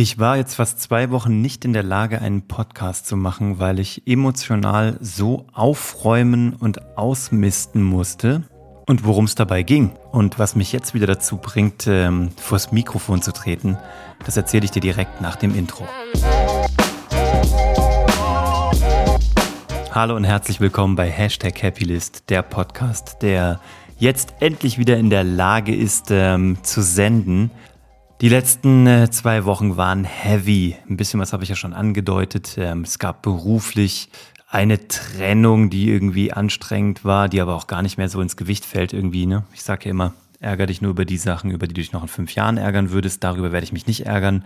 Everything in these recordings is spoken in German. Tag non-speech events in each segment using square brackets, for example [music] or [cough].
Ich war jetzt fast zwei Wochen nicht in der Lage, einen Podcast zu machen, weil ich emotional so aufräumen und ausmisten musste und worum es dabei ging. Und was mich jetzt wieder dazu bringt, ähm, vors Mikrofon zu treten, das erzähle ich dir direkt nach dem Intro. Hallo und herzlich willkommen bei Hashtag Happylist, der Podcast, der jetzt endlich wieder in der Lage ist ähm, zu senden die letzten äh, zwei Wochen waren heavy. Ein bisschen was habe ich ja schon angedeutet. Ähm, es gab beruflich eine Trennung, die irgendwie anstrengend war, die aber auch gar nicht mehr so ins Gewicht fällt irgendwie. Ne? Ich sage ja immer, ärger dich nur über die Sachen, über die du dich noch in fünf Jahren ärgern würdest. Darüber werde ich mich nicht ärgern.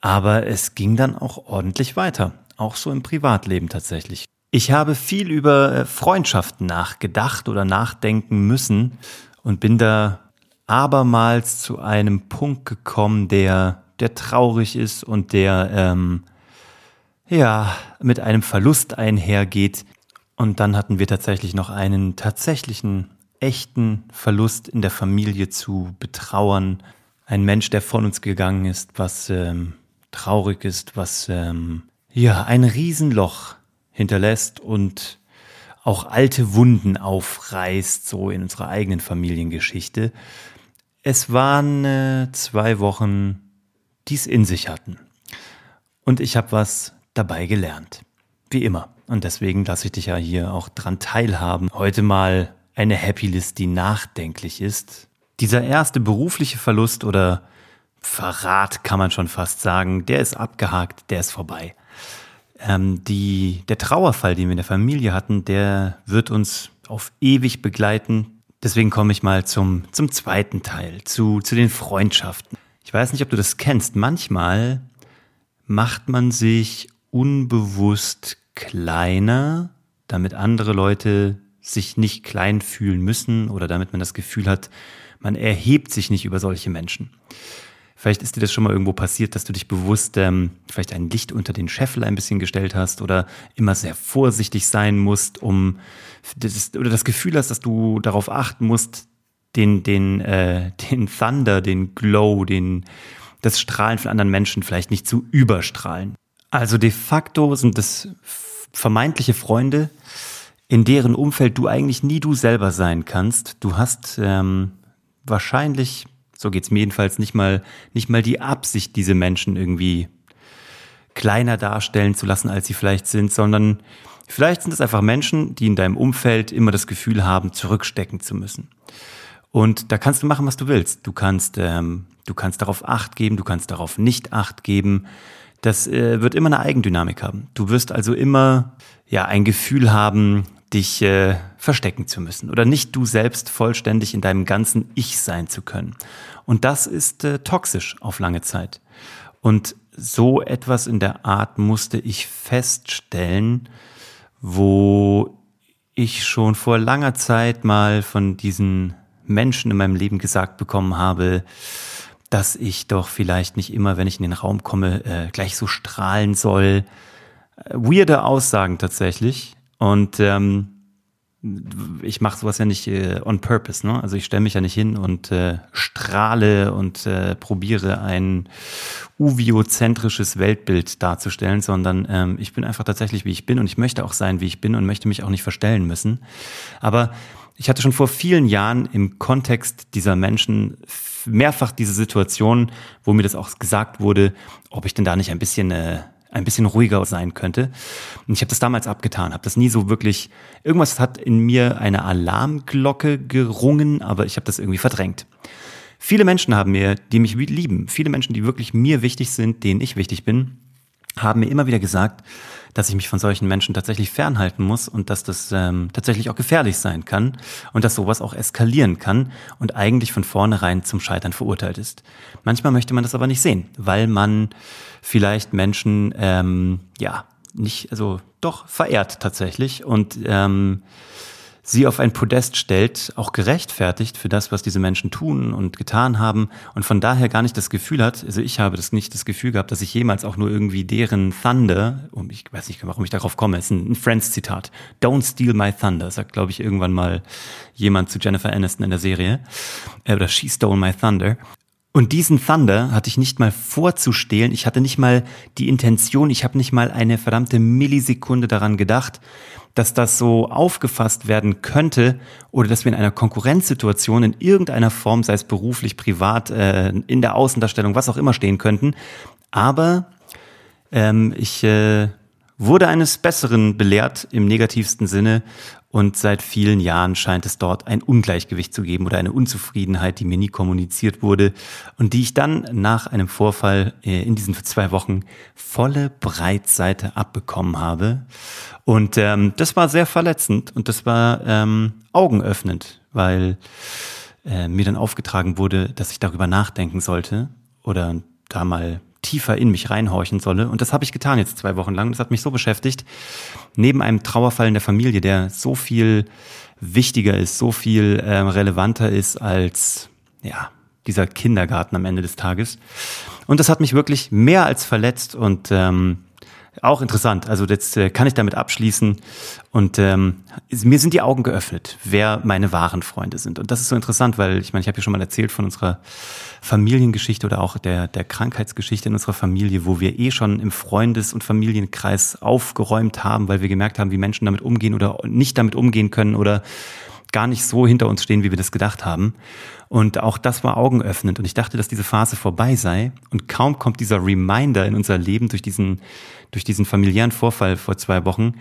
Aber es ging dann auch ordentlich weiter. Auch so im Privatleben tatsächlich. Ich habe viel über äh, Freundschaften nachgedacht oder nachdenken müssen und bin da abermals zu einem Punkt gekommen, der, der traurig ist und der, ähm, ja, mit einem Verlust einhergeht. Und dann hatten wir tatsächlich noch einen tatsächlichen, echten Verlust in der Familie zu betrauern. Ein Mensch, der von uns gegangen ist, was ähm, traurig ist, was ähm, ja ein Riesenloch hinterlässt und auch alte Wunden aufreißt, so in unserer eigenen Familiengeschichte. Es waren äh, zwei Wochen, die es in sich hatten. Und ich habe was dabei gelernt. Wie immer. Und deswegen lasse ich dich ja hier auch dran teilhaben. Heute mal eine Happy List, die nachdenklich ist. Dieser erste berufliche Verlust oder Verrat kann man schon fast sagen, der ist abgehakt, der ist vorbei. Ähm, die, der Trauerfall, den wir in der Familie hatten, der wird uns auf ewig begleiten. Deswegen komme ich mal zum, zum zweiten Teil, zu, zu den Freundschaften. Ich weiß nicht, ob du das kennst. Manchmal macht man sich unbewusst kleiner, damit andere Leute sich nicht klein fühlen müssen oder damit man das Gefühl hat, man erhebt sich nicht über solche Menschen. Vielleicht ist dir das schon mal irgendwo passiert, dass du dich bewusst ähm, vielleicht ein Licht unter den Scheffel ein bisschen gestellt hast oder immer sehr vorsichtig sein musst, um das, oder das Gefühl hast, dass du darauf achten musst, den, den, äh, den Thunder, den Glow, den, das Strahlen von anderen Menschen vielleicht nicht zu überstrahlen. Also de facto sind das vermeintliche Freunde, in deren Umfeld du eigentlich nie du selber sein kannst. Du hast ähm, wahrscheinlich so geht's mir jedenfalls nicht mal, nicht mal die Absicht, diese Menschen irgendwie kleiner darstellen zu lassen, als sie vielleicht sind, sondern vielleicht sind es einfach Menschen, die in deinem Umfeld immer das Gefühl haben, zurückstecken zu müssen. Und da kannst du machen, was du willst. Du kannst, ähm, du kannst darauf Acht geben, du kannst darauf nicht Acht geben. Das äh, wird immer eine Eigendynamik haben. Du wirst also immer ja ein Gefühl haben, dich äh, verstecken zu müssen oder nicht du selbst vollständig in deinem ganzen Ich sein zu können. Und das ist äh, toxisch auf lange Zeit. Und so etwas in der Art musste ich feststellen, wo ich schon vor langer Zeit mal von diesen Menschen in meinem Leben gesagt bekommen habe, dass ich doch vielleicht nicht immer, wenn ich in den Raum komme, äh, gleich so strahlen soll. Äh, weirde Aussagen tatsächlich. Und ähm, ich mache sowas ja nicht äh, on purpose, ne? Also ich stelle mich ja nicht hin und äh, strahle und äh, probiere ein uviozentrisches Weltbild darzustellen, sondern ähm, ich bin einfach tatsächlich, wie ich bin und ich möchte auch sein, wie ich bin und möchte mich auch nicht verstellen müssen. Aber ich hatte schon vor vielen Jahren im Kontext dieser Menschen mehrfach diese Situation, wo mir das auch gesagt wurde, ob ich denn da nicht ein bisschen äh, ein bisschen ruhiger sein könnte. Und ich habe das damals abgetan, habe das nie so wirklich, irgendwas hat in mir eine Alarmglocke gerungen, aber ich habe das irgendwie verdrängt. Viele Menschen haben mir, die mich lieben, viele Menschen, die wirklich mir wichtig sind, denen ich wichtig bin, haben mir immer wieder gesagt, dass ich mich von solchen Menschen tatsächlich fernhalten muss und dass das ähm, tatsächlich auch gefährlich sein kann und dass sowas auch eskalieren kann und eigentlich von vornherein zum Scheitern verurteilt ist. Manchmal möchte man das aber nicht sehen, weil man vielleicht Menschen ähm, ja nicht, also doch verehrt tatsächlich und ähm, sie auf ein Podest stellt, auch gerechtfertigt für das, was diese Menschen tun und getan haben und von daher gar nicht das Gefühl hat, also ich habe das nicht das Gefühl gehabt, dass ich jemals auch nur irgendwie deren Thunder, und ich weiß nicht, warum ich darauf komme, ist ein, Friends-Zitat, Don't steal my thunder, sagt, glaube ich, irgendwann mal jemand zu Jennifer Aniston in der Serie, äh, oder She stole my thunder. Und diesen Thunder hatte ich nicht mal vorzustehlen. Ich hatte nicht mal die Intention, ich habe nicht mal eine verdammte Millisekunde daran gedacht, dass das so aufgefasst werden könnte oder dass wir in einer Konkurrenzsituation in irgendeiner Form, sei es beruflich, privat, äh, in der Außendarstellung, was auch immer stehen könnten. Aber ähm, ich äh, wurde eines Besseren belehrt im negativsten Sinne und seit vielen Jahren scheint es dort ein Ungleichgewicht zu geben oder eine Unzufriedenheit, die mir nie kommuniziert wurde und die ich dann nach einem Vorfall äh, in diesen zwei Wochen volle Breitseite abbekommen habe. Und ähm, das war sehr verletzend und das war ähm, augenöffnend, weil äh, mir dann aufgetragen wurde, dass ich darüber nachdenken sollte oder da mal tiefer in mich reinhorchen solle. Und das habe ich getan jetzt zwei Wochen lang. Das hat mich so beschäftigt. Neben einem Trauerfall in der Familie, der so viel wichtiger ist, so viel äh, relevanter ist als ja dieser Kindergarten am Ende des Tages. Und das hat mich wirklich mehr als verletzt und ähm, auch interessant. Also jetzt äh, kann ich damit abschließen und ähm, mir sind die Augen geöffnet, wer meine wahren Freunde sind. Und das ist so interessant, weil ich meine, ich habe ja schon mal erzählt von unserer Familiengeschichte oder auch der, der Krankheitsgeschichte in unserer Familie, wo wir eh schon im Freundes- und Familienkreis aufgeräumt haben, weil wir gemerkt haben, wie Menschen damit umgehen oder nicht damit umgehen können oder gar nicht so hinter uns stehen, wie wir das gedacht haben. Und auch das war augenöffnend. Und ich dachte, dass diese Phase vorbei sei. Und kaum kommt dieser Reminder in unser Leben durch diesen, durch diesen familiären Vorfall vor zwei Wochen,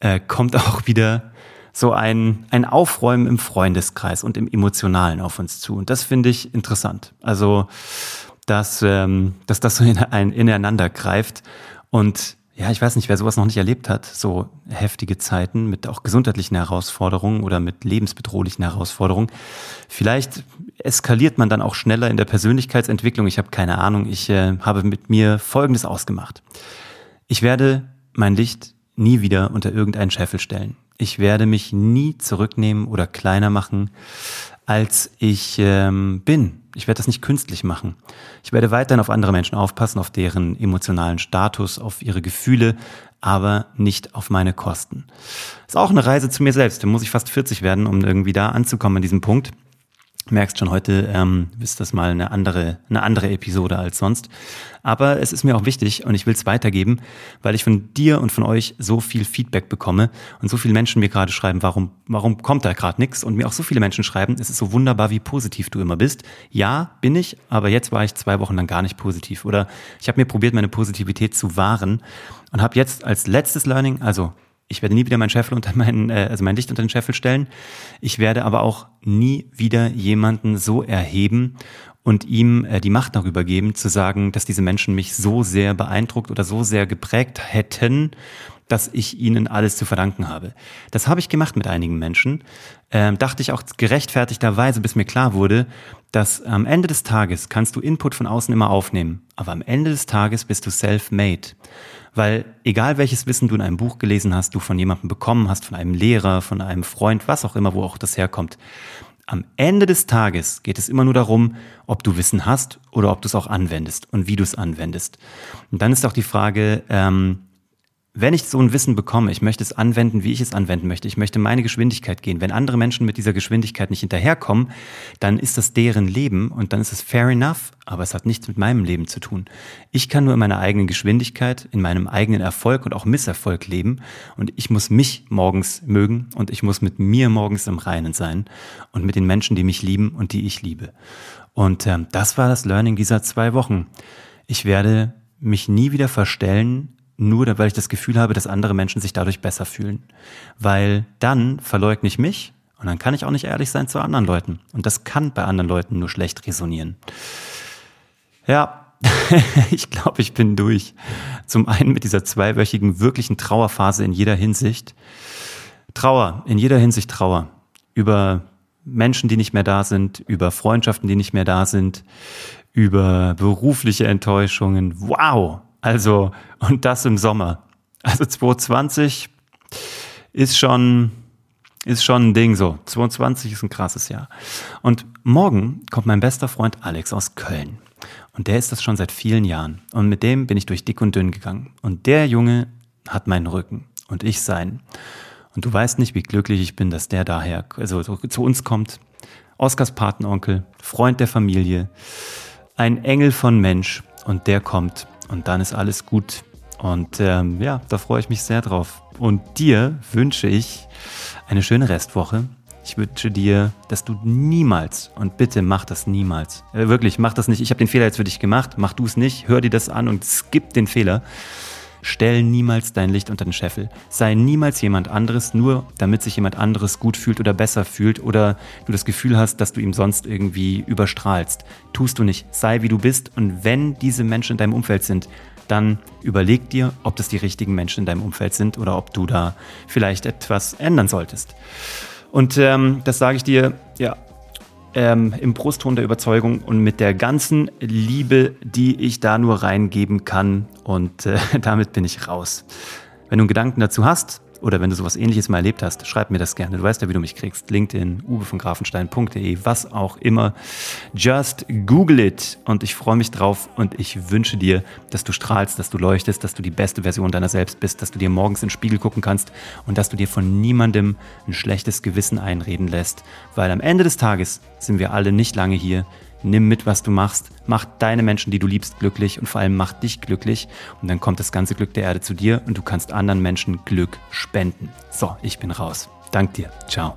äh, kommt [laughs] auch wieder so ein, ein Aufräumen im Freundeskreis und im Emotionalen auf uns zu. Und das finde ich interessant. Also, dass, ähm, dass das so in, ein, ineinander greift. Und ja, ich weiß nicht, wer sowas noch nicht erlebt hat, so heftige Zeiten mit auch gesundheitlichen Herausforderungen oder mit lebensbedrohlichen Herausforderungen. Vielleicht eskaliert man dann auch schneller in der Persönlichkeitsentwicklung. Ich habe keine Ahnung. Ich äh, habe mit mir Folgendes ausgemacht. Ich werde mein Licht nie wieder unter irgendeinen Scheffel stellen. Ich werde mich nie zurücknehmen oder kleiner machen, als ich ähm, bin. Ich werde das nicht künstlich machen. Ich werde weiterhin auf andere Menschen aufpassen, auf deren emotionalen Status, auf ihre Gefühle, aber nicht auf meine Kosten. ist auch eine Reise zu mir selbst. Da muss ich fast 40 werden, um irgendwie da anzukommen an diesem Punkt merkst schon heute ähm, ist das mal eine andere eine andere Episode als sonst. Aber es ist mir auch wichtig und ich will es weitergeben weil ich von dir und von euch so viel Feedback bekomme und so viele Menschen mir gerade schreiben warum warum kommt da gerade nichts und mir auch so viele Menschen schreiben es ist so wunderbar wie positiv du immer bist. Ja bin ich aber jetzt war ich zwei Wochen lang gar nicht positiv. Oder ich habe mir probiert meine Positivität zu wahren und habe jetzt als letztes Learning also ich werde nie wieder mein Scheffel unter meinen, äh, also mein Licht unter den Scheffel stellen. Ich werde aber auch nie wieder jemanden so erheben und ihm äh, die Macht darüber geben, zu sagen, dass diese Menschen mich so sehr beeindruckt oder so sehr geprägt hätten, dass ich ihnen alles zu verdanken habe. Das habe ich gemacht mit einigen Menschen. Ähm, dachte ich auch gerechtfertigterweise, bis mir klar wurde, dass am Ende des Tages kannst du Input von außen immer aufnehmen, aber am Ende des Tages bist du self-made. Weil egal welches Wissen du in einem Buch gelesen hast, du von jemandem bekommen hast, von einem Lehrer, von einem Freund, was auch immer, wo auch das herkommt, am Ende des Tages geht es immer nur darum, ob du Wissen hast oder ob du es auch anwendest und wie du es anwendest. Und dann ist auch die Frage, ähm, wenn ich so ein Wissen bekomme, ich möchte es anwenden, wie ich es anwenden möchte, ich möchte meine Geschwindigkeit gehen. Wenn andere Menschen mit dieser Geschwindigkeit nicht hinterherkommen, dann ist das deren Leben und dann ist es fair enough, aber es hat nichts mit meinem Leben zu tun. Ich kann nur in meiner eigenen Geschwindigkeit, in meinem eigenen Erfolg und auch Misserfolg leben und ich muss mich morgens mögen und ich muss mit mir morgens im Reinen sein und mit den Menschen, die mich lieben und die ich liebe. Und ähm, das war das Learning dieser zwei Wochen. Ich werde mich nie wieder verstellen nur weil ich das Gefühl habe, dass andere Menschen sich dadurch besser fühlen. Weil dann verleugne ich mich und dann kann ich auch nicht ehrlich sein zu anderen Leuten. Und das kann bei anderen Leuten nur schlecht resonieren. Ja, [laughs] ich glaube, ich bin durch. Zum einen mit dieser zweiwöchigen wirklichen Trauerphase in jeder Hinsicht. Trauer, in jeder Hinsicht Trauer. Über Menschen, die nicht mehr da sind, über Freundschaften, die nicht mehr da sind, über berufliche Enttäuschungen. Wow, also, und das im Sommer. Also 2020 ist schon, ist schon ein Ding so. 2020 ist ein krasses Jahr. Und morgen kommt mein bester Freund Alex aus Köln. Und der ist das schon seit vielen Jahren. Und mit dem bin ich durch dick und dünn gegangen. Und der Junge hat meinen Rücken und ich seinen. Und du weißt nicht, wie glücklich ich bin, dass der daher, also zu uns kommt. Oskars Patenonkel, Freund der Familie, ein Engel von Mensch und der kommt und dann ist alles gut. Und ähm, ja, da freue ich mich sehr drauf. Und dir wünsche ich eine schöne Restwoche. Ich wünsche dir, dass du niemals, und bitte mach das niemals, äh, wirklich, mach das nicht. Ich habe den Fehler jetzt für dich gemacht, mach du es nicht, hör dir das an und skip den Fehler. Stell niemals dein Licht unter den Scheffel. Sei niemals jemand anderes, nur damit sich jemand anderes gut fühlt oder besser fühlt oder du das Gefühl hast, dass du ihm sonst irgendwie überstrahlst. Tust du nicht. Sei wie du bist und wenn diese Menschen in deinem Umfeld sind, dann überleg dir, ob das die richtigen Menschen in deinem Umfeld sind oder ob du da vielleicht etwas ändern solltest. Und ähm, das sage ich dir, ja, ähm, im Brustton der Überzeugung und mit der ganzen Liebe, die ich da nur reingeben kann. Und äh, [laughs] damit bin ich raus. Wenn du einen Gedanken dazu hast, oder wenn du sowas ähnliches mal erlebt hast, schreib mir das gerne. Du weißt ja, wie du mich kriegst. LinkedIn, uwe von grafenstein.de, was auch immer. Just Google it. Und ich freue mich drauf und ich wünsche dir, dass du strahlst, dass du leuchtest, dass du die beste Version deiner selbst bist, dass du dir morgens in den Spiegel gucken kannst und dass du dir von niemandem ein schlechtes Gewissen einreden lässt. Weil am Ende des Tages sind wir alle nicht lange hier. Nimm mit, was du machst, mach deine Menschen, die du liebst, glücklich und vor allem mach dich glücklich und dann kommt das ganze Glück der Erde zu dir und du kannst anderen Menschen Glück spenden. So, ich bin raus. Dank dir. Ciao.